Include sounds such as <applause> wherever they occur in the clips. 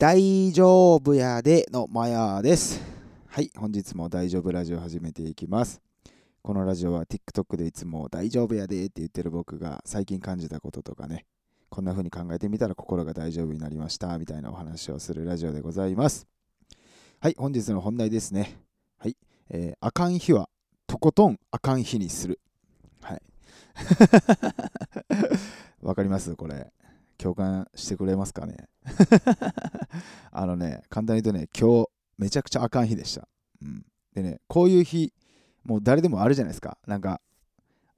大丈夫やでのマヤです。はい、本日も大丈夫ラジオ始めていきます。このラジオは TikTok でいつも大丈夫やでって言ってる僕が最近感じたこととかね、こんな風に考えてみたら心が大丈夫になりましたみたいなお話をするラジオでございます。はい、本日の本題ですね。はい、えー、あかん日はとことんあかん日にする。はい。<laughs> わかります？これ。共感してくれますかね？<laughs> あのね、簡単に言うとね、今日めちゃくちゃあかん日でした。うん、でね、こういう日、もう誰でもあるじゃないですか。なんか、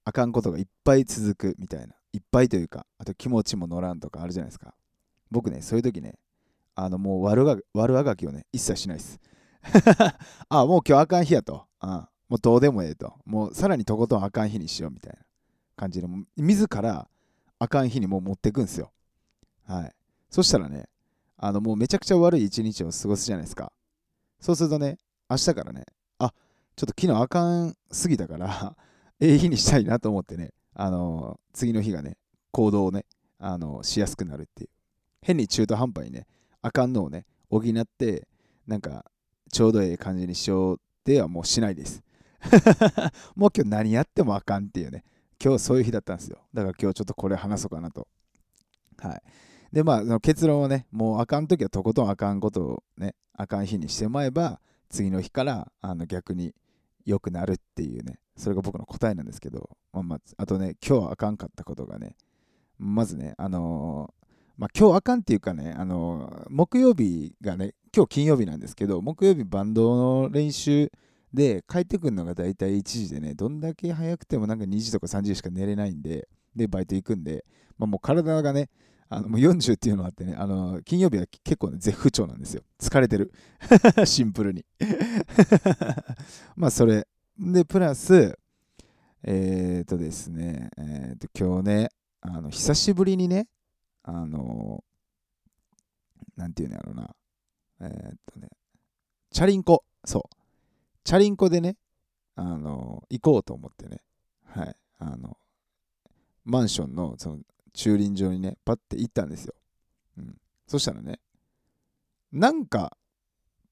あかんことがいっぱい続くみたいな。いっぱいというか、あと気持ちも乗らんとかあるじゃないですか。僕ね、そういう時ね、あのもう悪が悪あがきをね、一切しないです。<laughs> あ、あもう今日あかん日やと。あもうどうでもええと。もうさらにとことんあかん日にしようみたいな感じで、自らあかん日にもう持っていくんですよ。はい。そしたらね、あのもうめちゃくちゃ悪い一日を過ごすじゃないですか。そうするとね、明日からね、あちょっと昨日あかんすぎたから <laughs> ええ日にしたいなと思ってね、あのー、次の日がね、行動をね、あのー、しやすくなるっていう。変に中途半端にね、あかんのをね、補って、なんか、ちょうどええ感じにしようってはもうしないです。<laughs> もう今日何やってもあかんっていうね、今日そういう日だったんですよ。だから今日ちょっとこれ話そうかなと。はい。で、まあ、結論はね、もうあかんときはとことんあかんことをね、あかん日にしてまえば、次の日からあの逆に良くなるっていうね、それが僕の答えなんですけど、まあ、まあ、あとね、今日あかんかったことがね、まずね、あのー、まあ、今日あかんっていうかね、あのー、木曜日がね、今日金曜日なんですけど、木曜日バンドの練習で帰ってくるのが大体1時でね、どんだけ早くてもなんか2時とか3時しか寝れないんで、で、バイト行くんで、まあ、もう体がね、あのもう40っていうのがあってね、あの金曜日は結構ね、絶不調なんですよ。疲れてる。<laughs> シンプルに。<laughs> まあ、それ。で、プラス、えっ、とですね、えっ、ー、と、今日ね、あの、久しぶりにね、あの、なんていうんやろうな、えっ、とね、チャリンコ、そう、チャリンコでね、あの、行こうと思ってね、はい、あの、マンションのその駐輪場にね、パッて行ったんですよ。うん。そしたらね、なんか、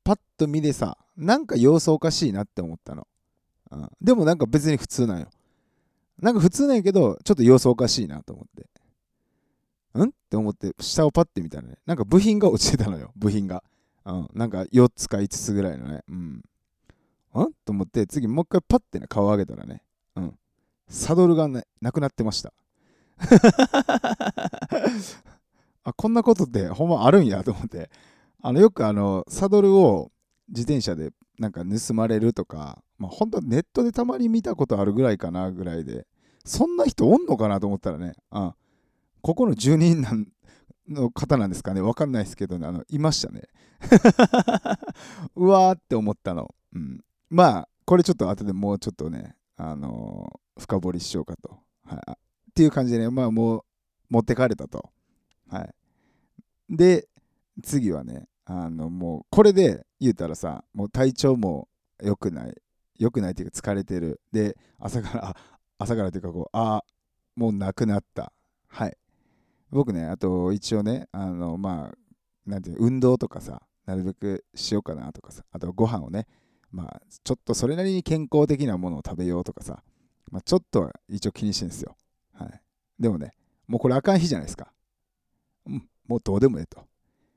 パッと見でさ、なんか様子おかしいなって思ったの。うん、でもなんか別に普通なんよ。なんか普通なんやけど、ちょっと様子おかしいなと思って。ん？って思って、下をパッて見たらね、なんか部品が落ちてたのよ、部品が。うん、なんか4つか5つぐらいのね。うん。ん？と思って、次もう一回パッてね、顔上げたらね、うん。サドルがね、なくなってました。<laughs> あこんなことってほんまあるんやと思って。あのよくあのサドルを自転車でなんか盗まれるとか、まあ、本当ネットでたまに見たことあるぐらいかなぐらいで。そんな人おんのかなと思ったらねあここの住人なんの方なんですかねわかんないですけどねあのいましたね。<laughs> うわーって思ったの、うん、まあこれちょっと後でもうちょっとねあのー、深掘りしようかと、はい、っていう感じでね、まあもう持ってかれたと。はい。で、次はね、あのもうこれで言うたらさ、もう体調も良くない。良くないっていうか疲れてる。で、朝から、朝からっていうかこう、ああ、もうなくなった。はい。僕ね、あと一応ね、あの、まあ、なんていう運動とかさ、なるべくしようかなとかさ、あとご飯をね、まあ、ちょっとそれなりに健康的なものを食べようとかさ、まあ、ちょっとは一応気にしてるんですよ。でもね、もうこれあかん日じゃないですか。うん、もうどうでもええと。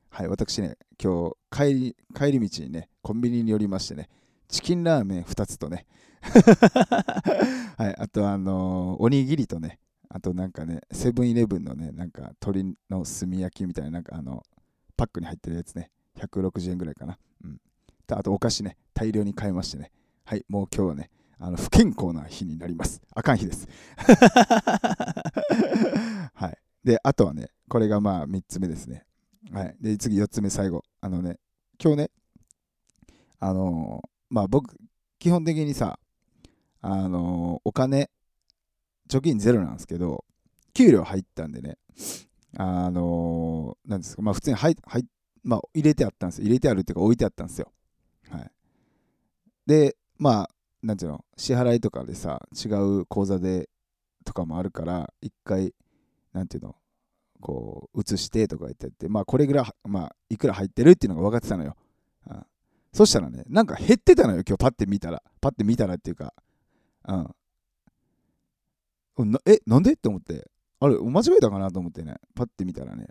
はい、私ね、今日帰り、帰り道にね、コンビニに寄りましてね、チキンラーメン2つとね、<laughs> はい、あとあのー、おにぎりとね、あとなんかね、セブンイレブンのね、なんか鶏の炭焼きみたいな、なんかあの、パックに入ってるやつね、160円ぐらいかな。うん。あとお菓子ね、大量に買いましてね、はい、もう今日はね、あの不健康な日になります。あかん日です。<laughs> はい。で、あとはね、これがまあ3つ目ですね。はい。で、次4つ目、最後。あのね、今日ね、あのー、まあ僕、基本的にさ、あのー、お金、貯金ゼロなんですけど、給料入ったんでね、あのー、なんですか、まあ普通に入入まあ、入れてあったんですよ。入れてあるっていうか置いてあったんですよ。はい。で、まあ、なんていうの支払いとかでさ違う口座でとかもあるから一回なんていうのこう移してとか言ってってまあこれぐらい、まあ、いくら入ってるっていうのが分かってたのよ、うん、そしたらねなんか減ってたのよ今日パッて見たら。パッて見たらっていうかうん。なえなんでって思って。あれ間違えたかなと思ってね。パッて見たらね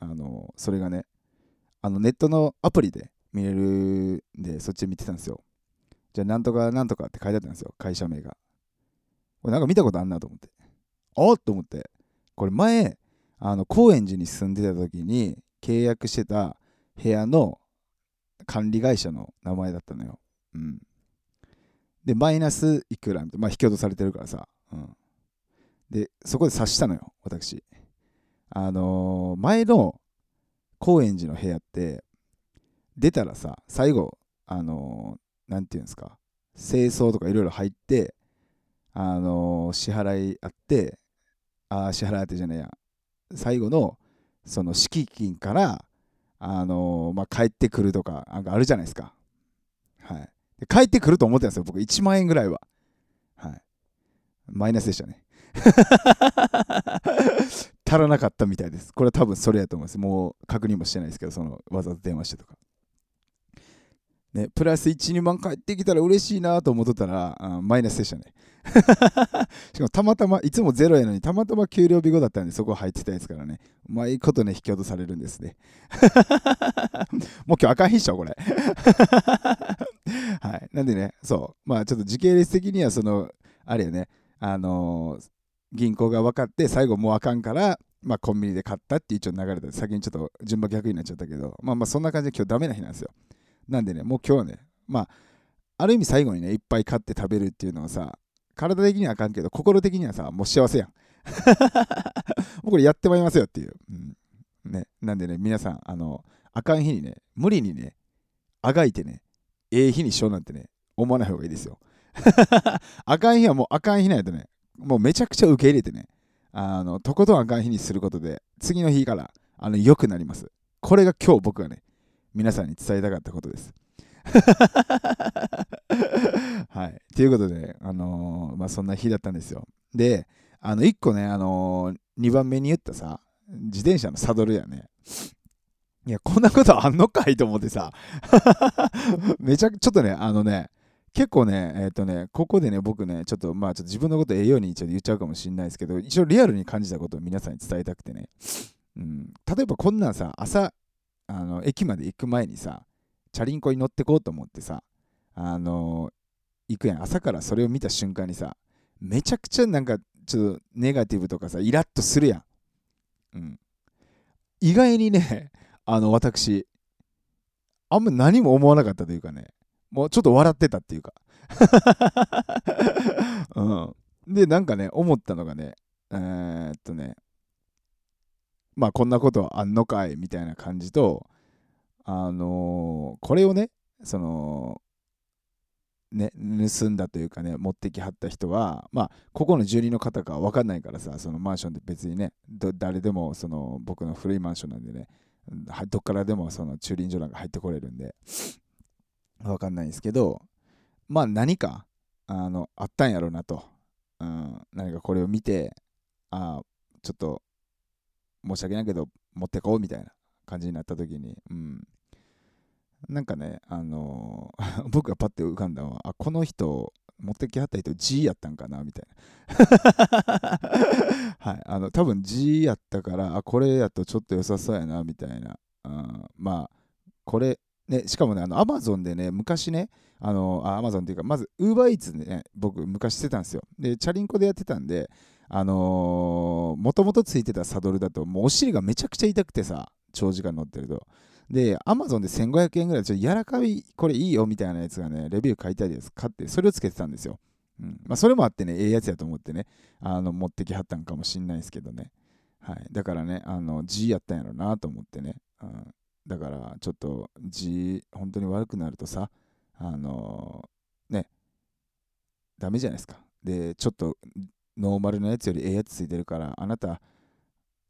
あのそれがねあのネットのアプリで見れるんでそっち見てたんですよ。じゃあなんとかなんとかって書いてあったんですよ会社名がこれなんか見たことあんなと思ってあっと思ってこれ前あの高円寺に住んでた時に契約してた部屋の管理会社の名前だったのよ。うん。で、マイナスいくらみたいなまあ、引き落とされてるからさ。うん。で、そこで察したのよ、私。あのー、前の高円寺の部屋って、出たらさ、最後、あのー、なんていうんですか、清掃とかいろいろ入って、あのー、支払いあって、あ、支払いあってじゃないや、最後のその敷金からあのー、まあ、帰ってくるとかなんかあるじゃないですか。はい、で帰ってくると思ってたんですよ、僕1万円ぐらいは。はい、マイナスでしたね。<laughs> 足らなかったみたいです。これは多分それやと思います。もう確認もしてないですけど、そのわざわざ電話してとか。ね、プラス1、2万返ってきたら嬉しいなと思っとったら、あマイナスでしたね。<laughs> しかもたまたま、いつもゼロやのに、たまたま給料日後だったんで、そこ入ってたですからね。うまいことね、引き落とされるんですね。<laughs> もう今日赤い日っしょ、これ。<laughs> はい。なんでね、そう。まあちょっと時系列的には、その、あれよね、あのー、銀行が分かって、最後もうあかんから、まあコンビニで買ったって一応流れて、先にちょっと順番逆になっちゃったけど、まあまあそんな感じで今日ダメな日なんですよ。なんでね、もう今日はね、まあ、ある意味最後にね、いっぱい買って食べるっていうのはさ、体的にはあかんけど、心的にはさ、もう幸せやん。<laughs> もうこれやってまいりますよっていう。うん、ね、なんでね、皆さん、あの、あかん日にね、無理にね、あがいてね、ええ日にしようなんてね、思わない方がいいですよ。<laughs> あかん日はもうあかん日ないとね、もうめちゃくちゃ受け入れてね、あの、とことんあかん日にすることで、次の日から、あの、良くなります。これが今日僕がね、皆さんに伝えたかったことです。<laughs> はい。ということで、あのー、まあ、そんな日だったんですよ。で、あの、1個ね、あのー、2番目に言ったさ、自転車のサドルやね。いや、こんなことあんのかいと思ってさ。<laughs> めちゃくちゃ、ちょっとね、あのね、結構ね、えっ、ー、とね、ここでね、僕ね、ちょっとまあ、ちょっと自分のことええようにちょっと言っちゃうかもしれないですけど、一応リアルに感じたことを皆さんに伝えたくてね。うん、例えばこんなんさ、朝あの駅まで行く前にさチャリンコに乗ってこうと思ってさあの行くやん。朝からそれを見た瞬間にさめちゃくちゃなんかちょっとネガティブとかさイラッとするやん、うん、意外にね <laughs> あの私あんま何も思わなかったというかねもうちょっと笑ってたっていうか。<laughs> うん、でなんかね思ったのがねえー、っとねまあこんなことあんのかいみたいな感じと、あのー、これをね、その、ね、盗んだというかね、持ってきはった人は、まあ、ここの住人の方か分かんないからさ、そのマンションで別にね、誰でもその僕の古いマンションなんでね、どっからでもその駐輪場なんか入ってこれるんで、分かんないんですけど、まあ何かあのあったんやろうなと、うん、何かこれを見て、あちょっと申し訳ないけど持ってこうみたいな感じになった時に、うん、なんかね、あのー、<laughs> 僕がパッて浮かんだのは、あ、この人、持ってきはった人 G やったんかなみたいな。<laughs> はい、あの、多分 G やったから、あ、これやとちょっと良さそうやな、みたいな。うん、まあ、これ、ね、しかもね、あの、アマゾンでね、昔ね、あの、アマゾンっていうか、まず、ウーバーイーツでね、僕、昔してたんですよ。で、チャリンコでやってたんで、あの、もともとついてたサドルだと、もうお尻がめちゃくちゃ痛くてさ、長時間乗ってると。で、アマゾンで1500円ぐらい、ちょっと柔らかい、これいいよみたいなやつがね、レビュー書いてあるやつ買って、それをつけてたんですよ。うんまあ、それもあってね、ええやつやと思ってね、あの持ってきはったんかもしんないですけどね。はい、だからね、あの G やったんやろなと思ってね。うん、だから、ちょっと G、本当に悪くなるとさ、あのー、ね、ダメじゃないですか。で、ちょっとノーマルのやつよりええやつついてるから、あなた、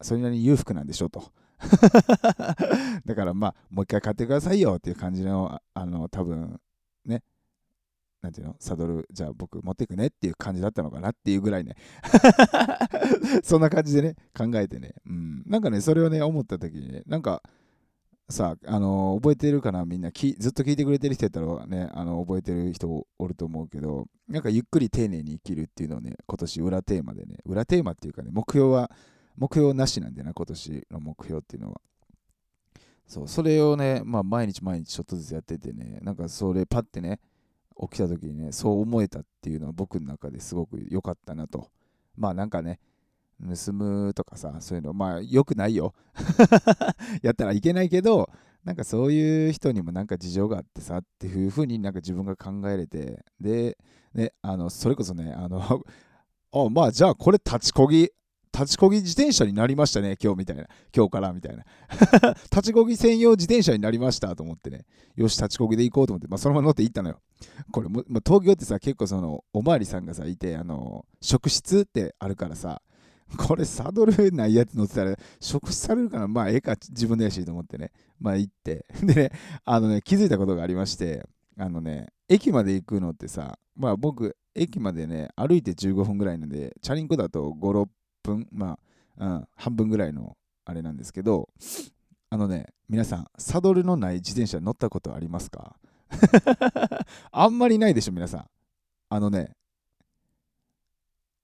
それなりに裕福なんでしょと。<laughs> だからまあ、もう一回買ってくださいよっていう感じの、あの、多分、ね、なんていうの？サドル、じゃあ僕持っていくねっていう感じだったのかなっていうぐらいね <laughs> そんな感じでね、考えてね。うん。なんかね、それをね、思った時にね、なんか、さあ、あの、覚えてるかなみんなき、ずっと聞いてくれてる人やったらね、あの覚えてる人おると思うけど、なんかゆっくり丁寧に生きるっていうのをね、今年裏テーマでね、裏テーマっていうかね、目標は、目標なしなんでな、今年の目標っていうのは。そう、それをね、まあ毎日毎日ちょっとずつやっててね、なんかそれパッてね、起きた時にね、そう思えたっていうのは僕の中ですごく良かったなと。まあなんかね、盗むとかさ、そういうの、まあ良くないよ。<laughs> やったらいけないけど、なんかそういう人にもなんか事情があってさっていうふうになんか自分が考えれて、で、ね、あの、それこそね、あの <laughs> あ、まあじゃあこれ立ちこぎ、立ちこぎ自転車になりましたね、今日みたいな。今日からみたいな。<laughs> 立ちこぎ専用自転車になりましたと思ってね。よし、立ちこぎで行こうと思って、まあ、そのまま乗って行ったのよ。これも、まあ、東京ってさ、結構その、おまわりさんがさ、いて、あの、職質ってあるからさ、<laughs> これサドルないやつ乗ってたら、食されるから、まあ、ええか、自分でやしと思ってね。まあ、行って。<laughs> でね、あのね、気づいたことがありまして、あのね、駅まで行くのってさ、まあ僕、駅までね、歩いて15分ぐらいなんで、チャリンコだと5、6分、まあ、うん、半分ぐらいのあれなんですけど、あのね、皆さん、サドルのない自転車乗ったことありますか？<laughs> あんまりないでしょ、皆さん。あのね、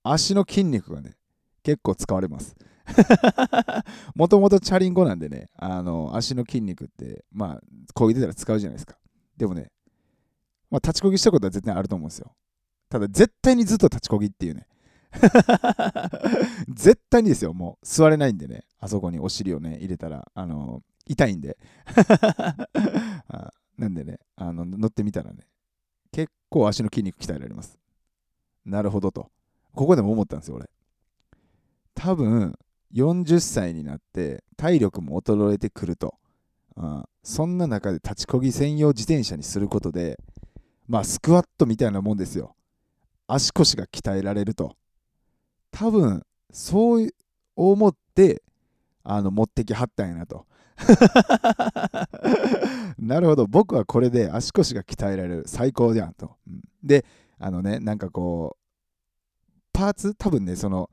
足の筋肉がね、結構使われます。<laughs> もともとチャリンコなんでね、あの足の筋肉って、まあ、こぎ出たら使うじゃないですか。でもね、まあ、立ちこぎしたことは絶対あると思うんですよ。ただ、絶対にずっと立ちこぎっていうね。<laughs> 絶対にですよ、もう座れないんでね、あそこにお尻をね、入れたら、あの痛いんで。<laughs> なんでね、あの乗ってみたらね、結構足の筋肉鍛えられます。なるほどと。ここでも思ったんですよ、俺。多分40歳になって体力も衰えてくると、うん、そんな中で立ちこぎ専用自転車にすることでまあスクワットみたいなもんですよ。足腰が鍛えられると。多分そう思ってあの持ってきはったんやなと。<laughs> なるほど。僕はこれで足腰が鍛えられる。最高じゃんと、うん、であのねなんかこうパーツ？多分ねその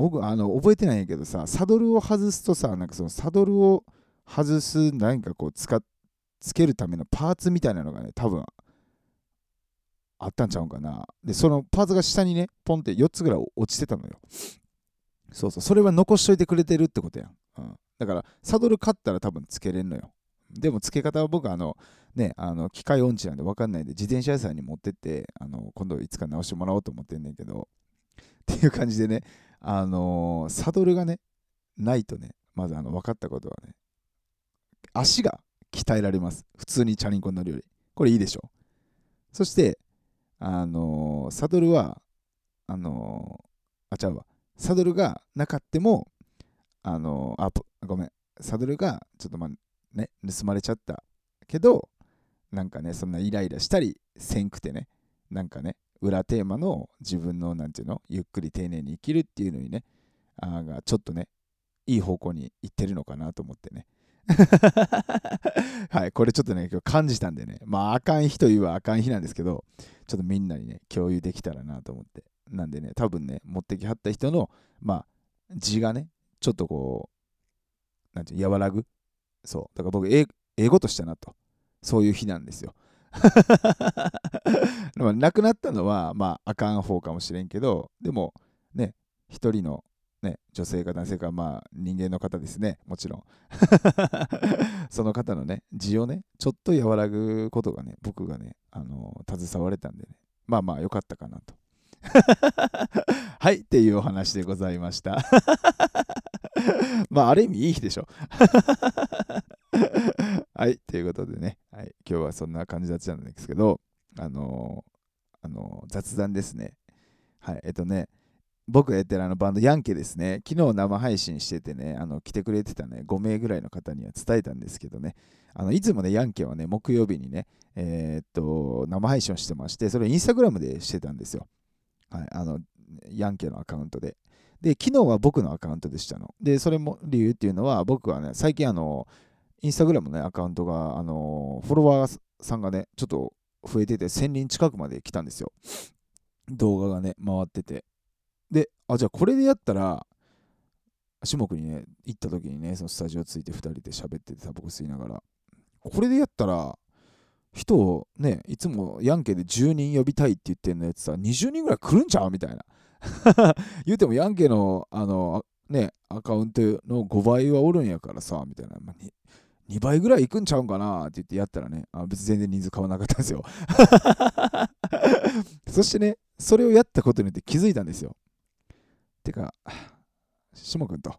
僕あの覚えてないんやけどさサドルを外すとさなんかそのサドルを外す何かこう使つけるためのパーツみたいなのがね多分あったんちゃうんかな。でそのパーツが下にねポンって4つぐらい落ちてたのよ。そうそう。それは残しといてくれてるってことやん、うん、だからサドル買ったら多分つけれんのよ。でも付け方は僕あのねあの機械音痴なんで分かんないんで自転車屋さんに持ってってあの今度いつか直してもらおうと思ってんねんけど。っていう感じでねあのー、サドルがね、ないとね、まずあの分かったことはね、足が鍛えられます。普通にチャリンコに乗るより。これいいでしょ。そして、あのー、サドルは、あのー、あ、ちゃうわ。サドルがなかっても、あのあ、ごめん。サドルがちょっとまあね、盗まれちゃったけど、なんかね、そんなイライラしたりせんくてね、なんかね、裏テーマの自分のなんていうのゆっくり丁寧に生きるっていうのにねあがちょっとねいい方向に行ってるのかなと思ってね。<laughs> はいこれちょっとね今日感じたんでね。まああかん日といえばあかん日なんですけどちょっとみんなにね共有できたらなと思って。なんでね多分ね持ってきはった人のまあ字がねちょっとこうなんていう和らぐ。そう。だから僕英語としたなと。そういう日なんですよ。<laughs> 亡くなったのは、まあ、あかん方かもしれんけど、でも、ね、一人の、ね、女性か男性か、まあ、人間の方ですね、もちろん。<laughs> その方のね、字をね、ちょっと和らぐことがね、僕がね、あの携われたんでね、まあまあ、よかったかなと。<laughs> はい、っていうお話でございました。まあ、ある意味いい日でしょ。<laughs> はい、ということでね、はい、今日はそんな感じだったんですけど、あのー、あのー、雑談ですね。はい、えっとね、僕がやってるあのバンドヤンケですね、昨日生配信しててね、あの来てくれてたね、5名ぐらいの方には伝えたんですけどね、あのいつもね、ヤンケはね、木曜日にね、えー、っと、生配信をしてまして、それをインスタグラムでしてたんですよ。はい、あの、ヤンケのアカウントで。で、昨日は僕のアカウントでしたの。で、それも理由っていうのは、僕はね、最近あの、インスタグラムの、ね、アカウントが、あのフォロワーさんがね、ちょっと増えてて1000人近くまで来たんですよ。動画がね回ってて。であじゃあこれでやったら下国にね行った時にねそのスタジオついて2人で喋っててタバコ吸いながら。これでやったら人をねいつもヤンケで10人呼びたいって言ってんのやつさ20人ぐらい来るんちゃう？みたいな。<laughs> 言うてもヤンケのあのねアカウントの5倍はおるんやからさみたいな、まあ、2倍ぐらい行くんちゃうんかなって言ってやったらね。あ別に全然人数変わらなかったんですよ。<laughs> そしてねそれをやったことによって気づいたんですよ。てか下くんと。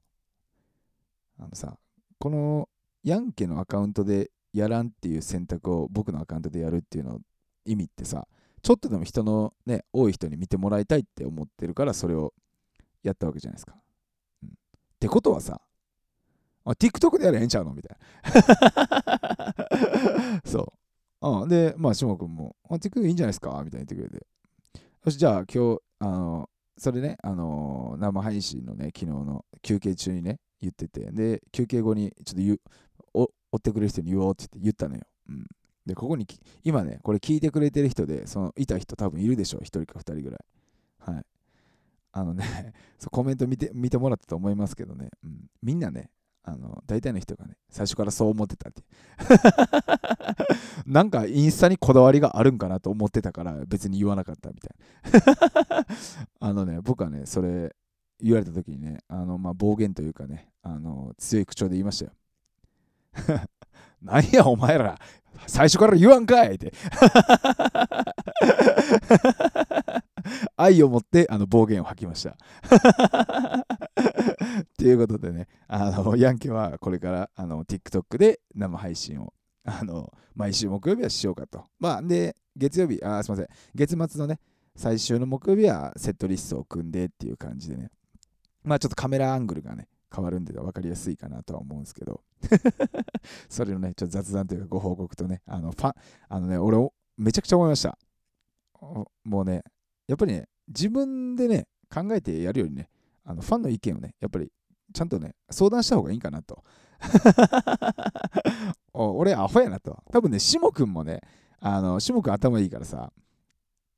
あのさこのヤンケのアカウントでやらんっていう選択を僕のアカウントでやるっていうの意味ってさちょっとでも人のね多い人に見てもらいたいって思ってるからそれをやったわけじゃないですか、うん、ってことはさ TikTok でやれへんちゃうの？みたいな <laughs> そうあでまあ下君もあ TikTok いいんじゃないですか？みたいに言ってくれてよしじゃあ今日あのそれね、あのー、生配信のね、昨日の休憩中にね、言ってて、で、休憩後にちょっと言う、追ってくれる人に言おうって言ったのよ。うん。で、ここに、今ね、これ聞いてくれてる人で、その、いた人多分いるでしょう。1人か2人ぐらい。はい。あのね、<laughs> そうコメント見て見てもらったと思いますけどね、うん、みんなね、あの大体の人がね、最初からそう思ってたって。<laughs> なんかインスタにこだわりがあるんかなと思ってたから別に言わなかったみたいな。<laughs> あのね、僕はね、それ言われた時にね、あのまあ、暴言というかね、あの強い口調で言いましたよ。<laughs> なんやお前ら、最初から言わんかいって。愛を持ってあの暴言を吐きました。<laughs> ということでね、あの <laughs> ヤンケはこれからあの TikTok で生配信をあの毎週木曜日はしようかと。まあ、で、月曜日、あ、すみません、月末のね、最終の木曜日はセットリストを組んでっていう感じでね、まあちょっとカメラアングルがね、変わるんで分かりやすいかなとは思うんですけど <laughs> それのね、ちょっと雑談というかご報告とね、あの、ファン、あのね、俺、めちゃくちゃ思いました。もうね、やっぱりね、自分でね、考えてやるよりね、あのファンの意見をね、やっぱりちゃんとね、相談した方がいいかなと。<laughs> 俺、アホやなと。多分ね、しもくんもね、あの、しもくん頭いいからさ、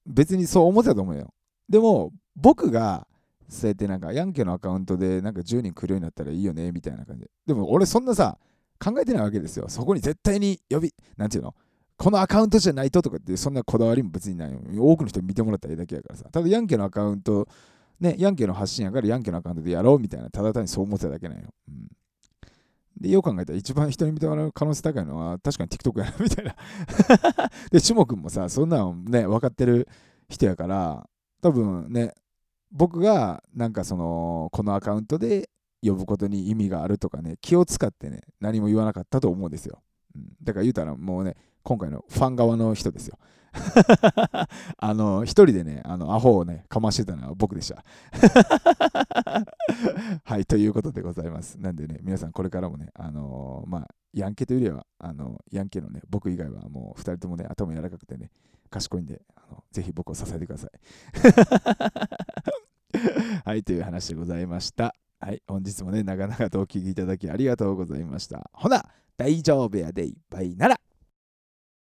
別にそう思ってたと思うよ。でも、僕が、そうやってなんか、ヤンケのアカウントでなんか10人来るようになったらいいよね、みたいな感じで。でも、俺そんなさ、考えてないわけですよ。そこに絶対に呼び、なんていうのこのアカウントじゃないととかってそんなこだわりも別にない。多くの人に見てもらったらいいだけやからさ。ただヤンケのアカウント、ね、ヤンケの発信やからヤンケのアカウントでやろうみたいな、ただ単にそう思ってただけなんよ。うん、で、よく考えたら一番人に見てもらう可能性高いのは確かに TikTok やなみたいな。<laughs> で、しもくんもさ、そんなのね、分かってる人やから、多分ね、僕がなんかその、このアカウントで呼ぶことに意味があるとかね、気を使ってね、何も言わなかったと思うんですよ。うん、だから言うたらもうね、今回のファン側の人ですよ。<laughs> あの、一人でね、あの、アホをね、かましてたのは僕でした。<laughs> はい、ということでございます。なんでね、皆さんこれからもね、あのー、まあ、ヤンケというよりは、あの、ヤンケのね、僕以外はもう二人ともね、頭柔らかくてね、賢いんで、あのぜひ僕を支えてください。<laughs> はい、という話でございました。はい、本日もね、長々とお聴きいただきありがとうございました。ほな、大丈夫やでいっぱいなら。